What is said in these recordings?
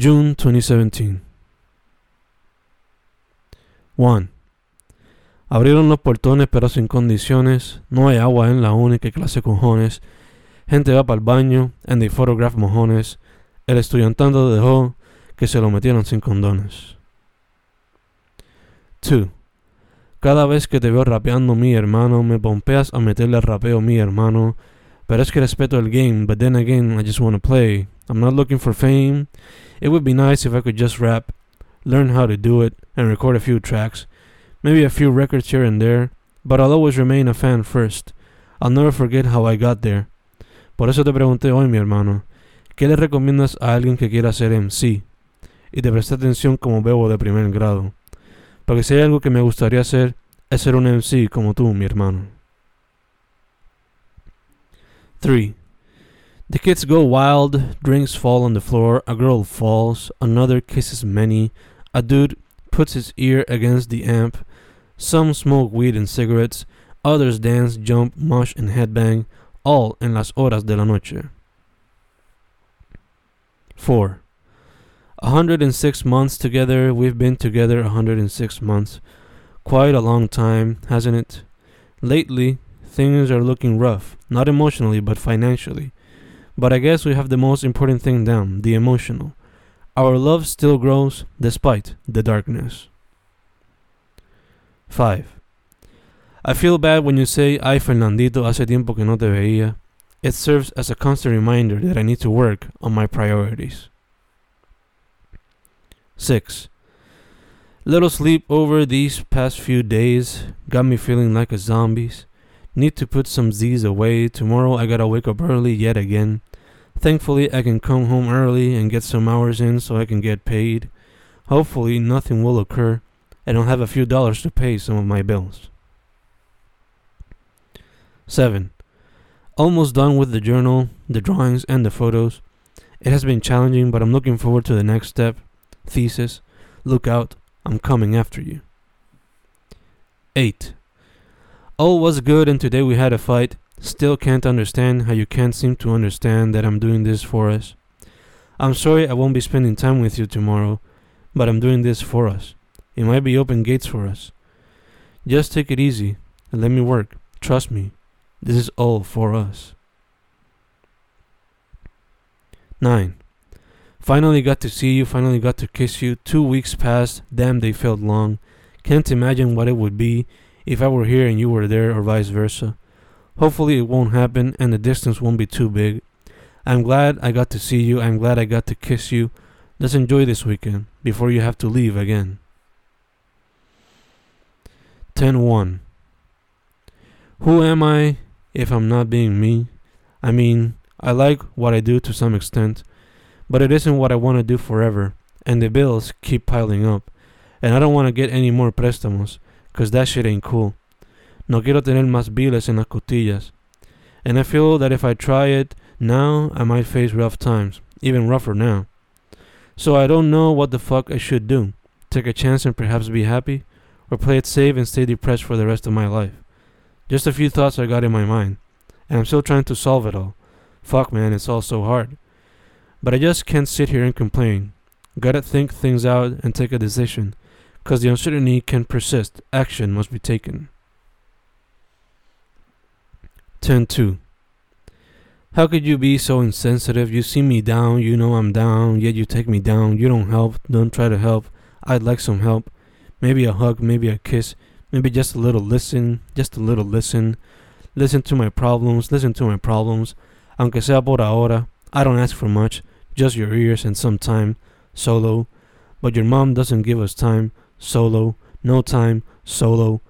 June 2017. 1. Abrieron los portones pero sin condiciones. No hay agua en la única clase cojones. Gente va para el baño and they photograph mojones. El estudiantando dejó que se lo metieron sin condones. 2. Cada vez que te veo rapeando mi hermano, me pompeas a meterle al rapeo mi hermano. Pero es que respeto el game, but then again, I just wanna play. I'm not looking for fame. It would be nice if I could just rap, learn how to do it, and record a few tracks. Maybe a few records here and there, but I'll always remain a fan first. I'll never forget how I got there. Por eso te pregunté hoy, mi hermano, ¿qué le recomiendas a alguien que quiera ser MC? Y te presté atención como bebo de primer grado. Porque si hay algo que me gustaría hacer, es ser un MC como tú, mi hermano. 3. The kids go wild, drinks fall on the floor, a girl falls, another kisses many, a dude puts his ear against the amp, some smoke weed and cigarettes, others dance, jump, mosh, and headbang, all en las horas de la noche. 4. 106 months together, we've been together 106 months. Quite a long time, hasn't it? Lately, things are looking rough, not emotionally, but financially. But I guess we have the most important thing down the emotional. Our love still grows despite the darkness. 5. I feel bad when you say, Ay, Fernandito, hace tiempo que no te veía. It serves as a constant reminder that I need to work on my priorities. 6. Little sleep over these past few days got me feeling like a zombie. Need to put some Z's away. Tomorrow I gotta wake up early yet again. Thankfully, I can come home early and get some hours in so I can get paid. Hopefully, nothing will occur and I'll have a few dollars to pay some of my bills. 7. Almost done with the journal, the drawings, and the photos. It has been challenging, but I'm looking forward to the next step. Thesis. Look out, I'm coming after you. 8. All was good, and today we had a fight. Still can't understand how you can't seem to understand that I'm doing this for us. I'm sorry I won't be spending time with you tomorrow, but I'm doing this for us. It might be open gates for us. Just take it easy and let me work. Trust me, this is all for us. 9. Finally got to see you, finally got to kiss you. Two weeks passed, damn, they felt long. Can't imagine what it would be if I were here and you were there, or vice versa. Hopefully, it won't happen and the distance won't be too big. I'm glad I got to see you. I'm glad I got to kiss you. Let's enjoy this weekend before you have to leave again. 10 1. Who am I if I'm not being me? I mean, I like what I do to some extent, but it isn't what I want to do forever, and the bills keep piling up, and I don't want to get any more préstamos, cause that shit ain't cool. No quiero tener más biles en las costillas. And I feel that if I try it now, I might face rough times, even rougher now. So I don't know what the fuck I should do. Take a chance and perhaps be happy, or play it safe and stay depressed for the rest of my life. Just a few thoughts I got in my mind, and I'm still trying to solve it all. Fuck, man, it's all so hard. But I just can't sit here and complain. Gotta think things out and take a decision, because the uncertainty can persist. Action must be taken. 10.2 How could you be so insensitive? You see me down, you know I'm down, yet you take me down. You don't help, don't try to help. I'd like some help. Maybe a hug, maybe a kiss, maybe just a little listen, just a little listen. Listen to my problems, listen to my problems. Aunque sea por ahora, I don't ask for much, just your ears and some time, solo. But your mom doesn't give us time, solo. No time, solo.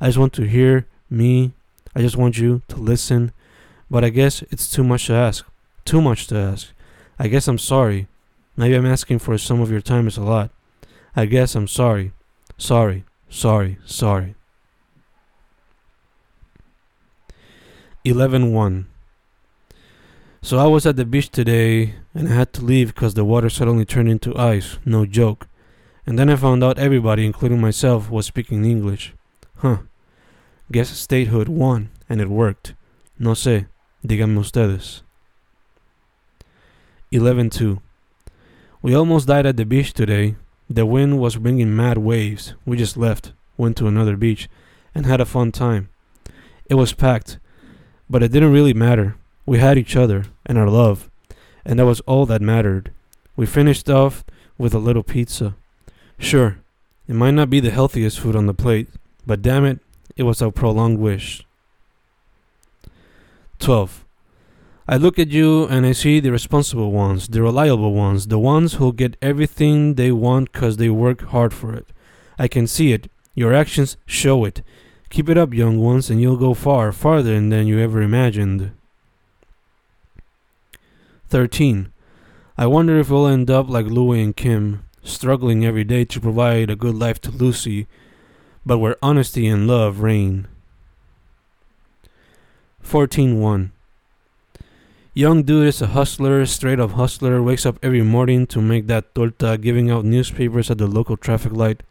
I just want to hear me I just want you to listen, but I guess it's too much to ask. Too much to ask. I guess I'm sorry. Maybe I'm asking for some of your time is a lot. I guess I'm sorry. Sorry, sorry, sorry. 11 1. So I was at the beach today and I had to leave because the water suddenly turned into ice. No joke. And then I found out everybody, including myself, was speaking English. Huh. Guess statehood won, and it worked. No sé, díganme ustedes. 11-2. We almost died at the beach today. The wind was bringing mad waves. We just left, went to another beach, and had a fun time. It was packed, but it didn't really matter. We had each other and our love, and that was all that mattered. We finished off with a little pizza. Sure, it might not be the healthiest food on the plate, but damn it, it was a prolonged wish. 12. I look at you and I see the responsible ones, the reliable ones, the ones who get everything they want because they work hard for it. I can see it. Your actions show it. Keep it up, young ones, and you'll go far, farther than you ever imagined. 13. I wonder if we'll end up like Louie and Kim, struggling every day to provide a good life to Lucy, but where honesty and love reign. 14.1 Young dude is a hustler, straight up hustler, wakes up every morning to make that torta, giving out newspapers at the local traffic light,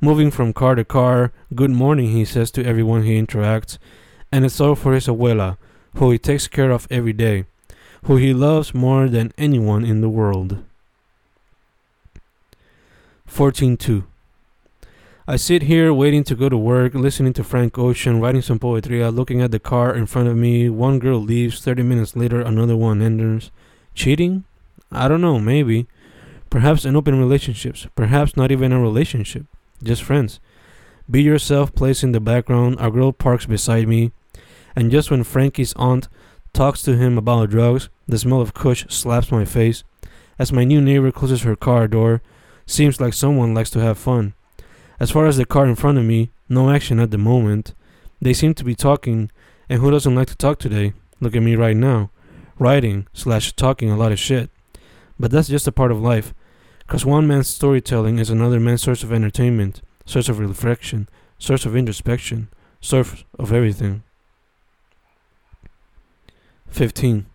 moving from car to car. Good morning, he says to everyone he interacts, and it's all for his abuela, who he takes care of every day, who he loves more than anyone in the world. 14.2 I sit here waiting to go to work, listening to Frank Ocean, writing some poetry, uh, looking at the car in front of me. One girl leaves, 30 minutes later, another one enters. Cheating? I don't know, maybe. Perhaps in open relationships, perhaps not even a relationship, just friends. Be yourself plays in the background, a girl parks beside me, and just when Frankie's aunt talks to him about drugs, the smell of kush slaps my face. As my new neighbor closes her car door, seems like someone likes to have fun. As far as the car in front of me, no action at the moment. They seem to be talking, and who doesn't like to talk today? Look at me right now, writing slash talking a lot of shit. But that's just a part of life, because one man's storytelling is another man's source of entertainment, source of reflection, source of introspection, source of everything. 15.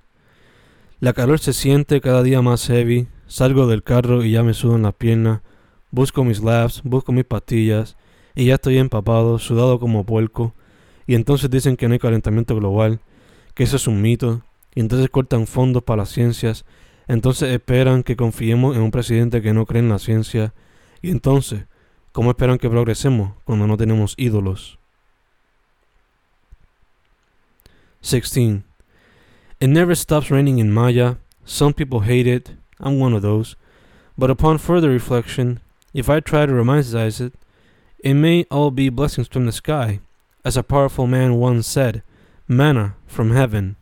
La calor se siente cada día más heavy. Salgo del carro y ya me sudan las piernas. Busco mis labs, busco mis pastillas y ya estoy empapado, sudado como puerco. Y entonces dicen que no hay calentamiento global, que eso es un mito. Y entonces cortan fondos para las ciencias. Entonces esperan que confiemos en un presidente que no cree en la ciencia. Y entonces, ¿cómo esperan que progresemos cuando no tenemos ídolos? 16. It never stops raining in Maya. Some people hate it. I'm one of those. But upon further reflection, if I try to romanticize it, it may all be blessings from the sky, as a powerful man once said, manna from heaven.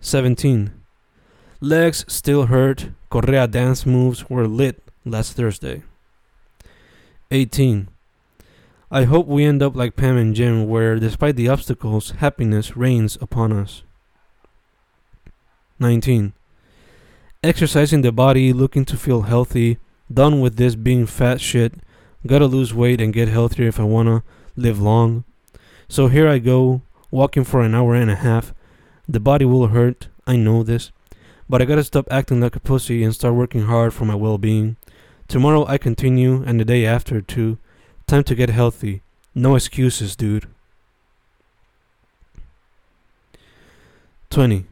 17. Legs still hurt, Correa dance moves were lit last Thursday. 18. I hope we end up like Pam and Jim, where despite the obstacles, happiness reigns upon us. 19. Exercising the body, looking to feel healthy, Done with this being fat shit. Gotta lose weight and get healthier if I wanna live long. So here I go, walking for an hour and a half. The body will hurt, I know this. But I gotta stop acting like a pussy and start working hard for my well being. Tomorrow I continue, and the day after too. Time to get healthy. No excuses, dude. 20.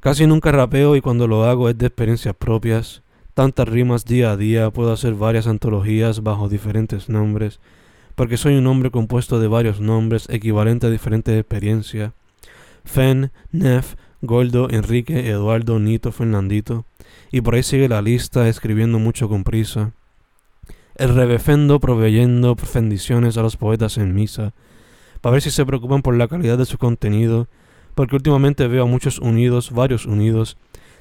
Casi nunca rapeo y cuando lo hago es de experiencias propias. tantas rimas día a día, puedo hacer varias antologías bajo diferentes nombres, porque soy un hombre compuesto de varios nombres equivalentes a diferentes experiencias. Fen, Nef, Goldo, Enrique, Eduardo, Nito, Fernandito, y por ahí sigue la lista escribiendo mucho con prisa. El rebefendo proveyendo bendiciones a los poetas en misa, para ver si se preocupan por la calidad de su contenido, porque últimamente veo a muchos unidos, varios unidos,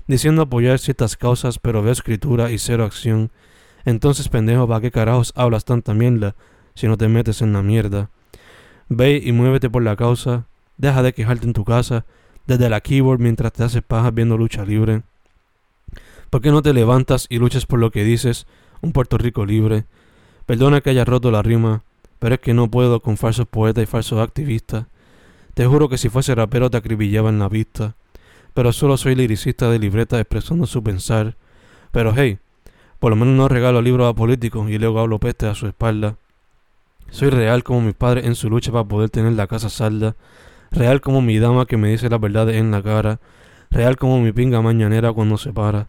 diciendo apoyar ciertas causas, pero veo escritura y cero acción. Entonces, pendejo, ¿para qué carajos hablas tanta mierda si no te metes en la mierda? Ve y muévete por la causa, deja de quejarte en tu casa, desde la keyboard mientras te haces paja viendo lucha libre. ¿Por qué no te levantas y luchas por lo que dices, un Puerto Rico libre? Perdona que haya roto la rima, pero es que no puedo con falsos poetas y falsos activistas. Te juro que si fuese rapero te acribillaba en la vista pero solo soy liricista de libreta expresando su pensar. Pero hey, por lo menos no regalo libros a políticos y luego hablo peste a su espalda. Soy real como mi padre en su lucha para poder tener la casa salda, real como mi dama que me dice la verdad en la cara, real como mi pinga mañanera cuando se para,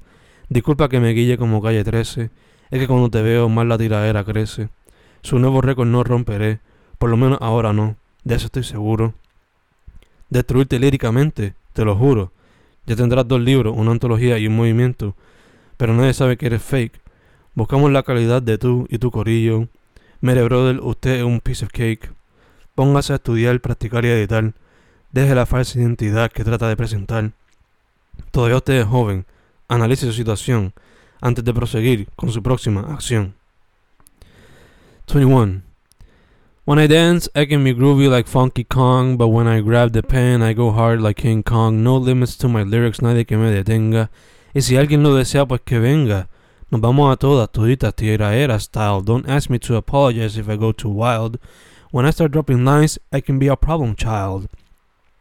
Disculpa que me guille como calle 13, es que cuando te veo más la tiradera crece. Su nuevo récord no romperé, por lo menos ahora no, de eso estoy seguro. Destruirte líricamente, te lo juro. Ya tendrás dos libros, una antología y un movimiento, pero nadie sabe que eres fake. Buscamos la calidad de tú y tu corillo. Mere brother, usted es un piece of cake. Póngase a estudiar, practicar y editar. Deje la falsa identidad que trata de presentar. Todavía usted es joven. Analice su situación antes de proseguir con su próxima acción. 21. When I dance, I can be groovy like Funky Kong, but when I grab the pen, I go hard like King Kong. No limits to my lyrics, nadie que me detenga. Y si alguien lo desea, pues que venga. Nos vamos a todas, toditas, tierra era style. Don't ask me to apologize if I go too wild. When I start dropping lines, I can be a problem child.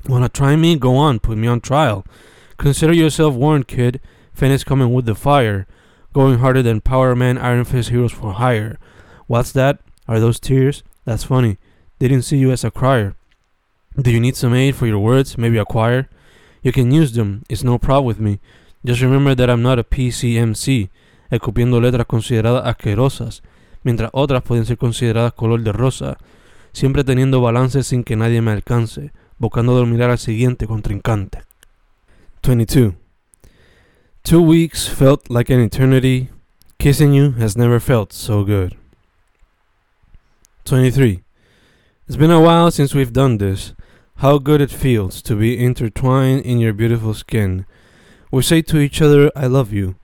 Wanna try me? Go on, put me on trial. Consider yourself warned, kid. Finish coming with the fire. Going harder than Power Man, Iron Fist heroes for hire. What's that? Are those tears? That's funny. They didn't see you as a crier. Do you need some aid for your words? Maybe a choir? You can use them. It's no problem with me. Just remember that I'm not a PCMC. escupiendo letras consideradas asquerosas, mientras otras pueden ser consideradas color de rosa, siempre teniendo balance sin que nadie me alcance, buscando dominar al siguiente contrincante. 22. Two weeks felt like an eternity. Kissing you has never felt so good. 23. It's been a while since we've done this. How good it feels to be intertwined in your beautiful skin. We say to each other, I love you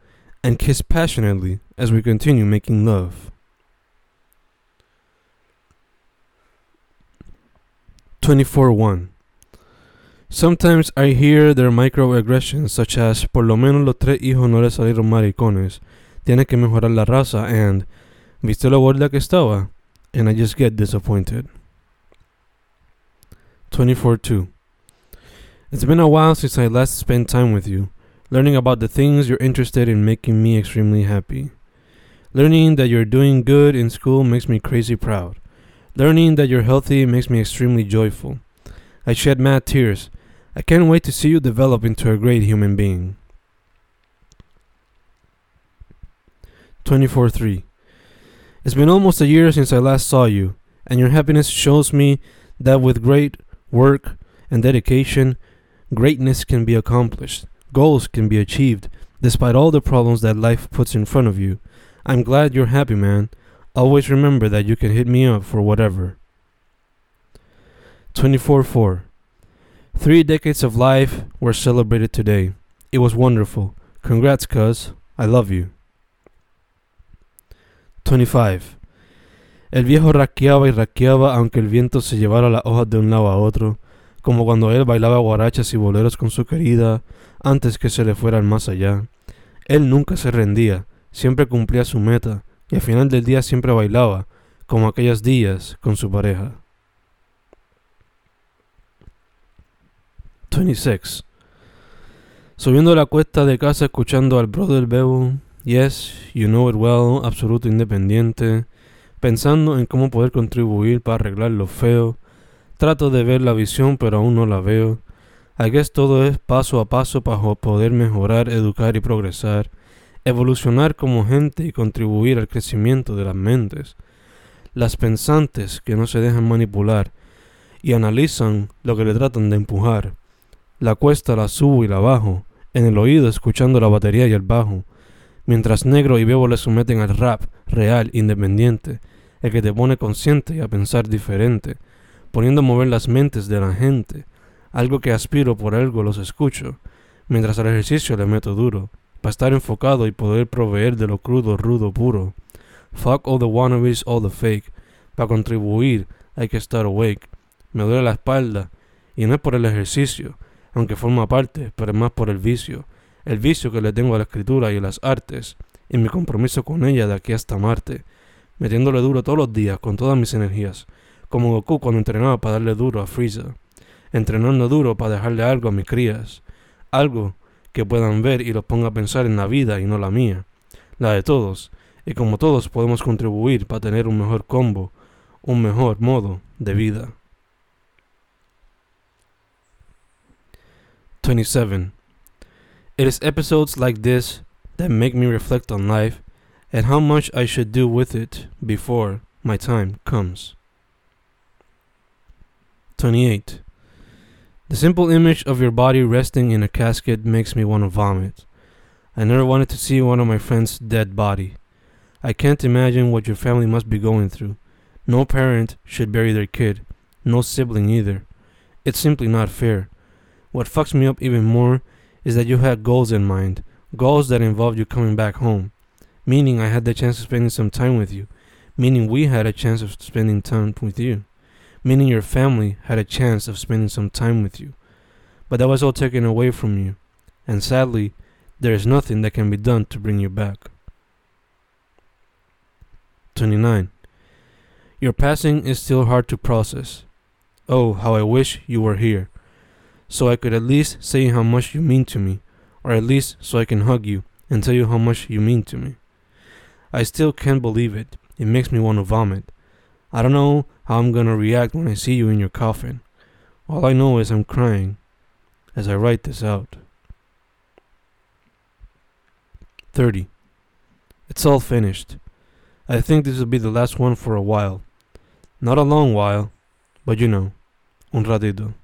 and kiss passionately as we continue making love. 24 1. Sometimes I hear their microaggressions, such as, por lo menos los tres hijos no le salieron maricones, tiene que mejorar la raza, and, ¿viste lo gorda que estaba? And I just get disappointed. 24 2. It's been a while since I last spent time with you. Learning about the things you're interested in making me extremely happy. Learning that you're doing good in school makes me crazy proud. Learning that you're healthy makes me extremely joyful. I shed mad tears. I can't wait to see you develop into a great human being. 24 3. It's been almost a year since I last saw you, and your happiness shows me that with great work and dedication, greatness can be accomplished. Goals can be achieved despite all the problems that life puts in front of you. I'm glad you're happy, man. Always remember that you can hit me up for whatever. 24 4. Three decades of life were celebrated today. It was wonderful. Congrats, cuz. I love you. 25. El viejo raqueaba y raqueaba aunque el viento se llevara las hojas de un lado a otro, como cuando él bailaba guarachas y boleros con su querida, antes que se le fuera más allá. Él nunca se rendía, siempre cumplía su meta, y al final del día siempre bailaba, como aquellos días con su pareja. 26. Subiendo la cuesta de casa escuchando al brother Bebo, yes, you know it well, absoluto independiente, pensando en cómo poder contribuir para arreglar lo feo, trato de ver la visión pero aún no la veo, I guess todo es paso a paso para poder mejorar, educar y progresar, evolucionar como gente y contribuir al crecimiento de las mentes. Las pensantes que no se dejan manipular y analizan lo que le tratan de empujar. La cuesta la subo y la bajo, en el oído escuchando la batería y el bajo, mientras negro y bebo le someten al rap real, independiente, el que te pone consciente y a pensar diferente, poniendo a mover las mentes de la gente algo que aspiro, por algo los escucho, mientras al ejercicio le meto duro, para estar enfocado y poder proveer de lo crudo, rudo, puro. Fuck all the wannabes, all the fake. Para contribuir hay que estar awake. Me duele la espalda, y no es por el ejercicio, aunque forma parte, pero es más por el vicio. El vicio que le tengo a la escritura y a las artes, y mi compromiso con ella de aquí hasta Marte, metiéndole duro todos los días con todas mis energías, como Goku cuando entrenaba para darle duro a Freezer entrenando duro para dejarle algo a mis crías, algo que puedan ver y los ponga a pensar en la vida y no la mía, la de todos, y como todos podemos contribuir para tener un mejor combo, un mejor modo de vida. 27. It is episodes like this that make me reflect on life and how much I should do with it before my time comes. 28. The simple image of your body resting in a casket makes me want to vomit. I never wanted to see one of my friends' dead body. I can't imagine what your family must be going through. No parent should bury their kid, no sibling either. It's simply not fair. What fucks me up even more is that you had goals in mind, goals that involved you coming back home, meaning I had the chance of spending some time with you, meaning we had a chance of spending time with you, meaning your family had a chance of spending some time with you. But that was all taken away from you, and sadly, there is nothing that can be done to bring you back. 29. Your passing is still hard to process. Oh, how I wish you were here, so I could at least say how much you mean to me, or at least so I can hug you and tell you how much you mean to me. I still can't believe it. It makes me want to vomit. I don't know how I'm gonna react when I see you in your coffin. All I know is I'm crying as I write this out. 30. It's all finished. I think this will be the last one for a while. Not a long while, but you know, un ratito.